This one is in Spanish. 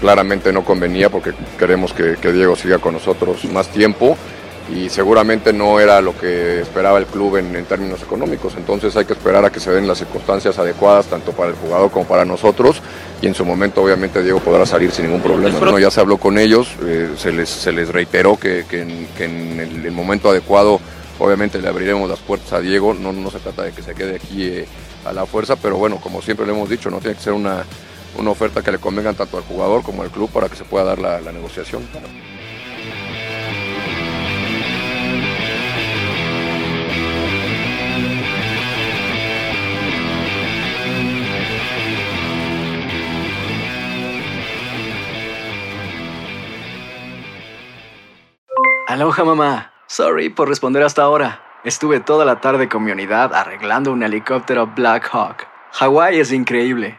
claramente no convenía porque queremos que, que Diego siga con nosotros más tiempo y seguramente no era lo que esperaba el club en, en términos económicos. Entonces hay que esperar a que se den las circunstancias adecuadas tanto para el jugador como para nosotros y en su momento obviamente Diego podrá salir sin ningún problema. ¿no? Ya se habló con ellos, eh, se, les, se les reiteró que, que en, que en el, el momento adecuado obviamente le abriremos las puertas a Diego, no, no se trata de que se quede aquí eh, a la fuerza, pero bueno, como siempre le hemos dicho, no tiene que ser una, una oferta que le convenga tanto al jugador como al club para que se pueda dar la, negociación. Aloha mamá. Sorry por responder hasta ahora. Estuve toda la tarde con mi unidad arreglando un helicóptero Black Hawk. Hawái es increíble.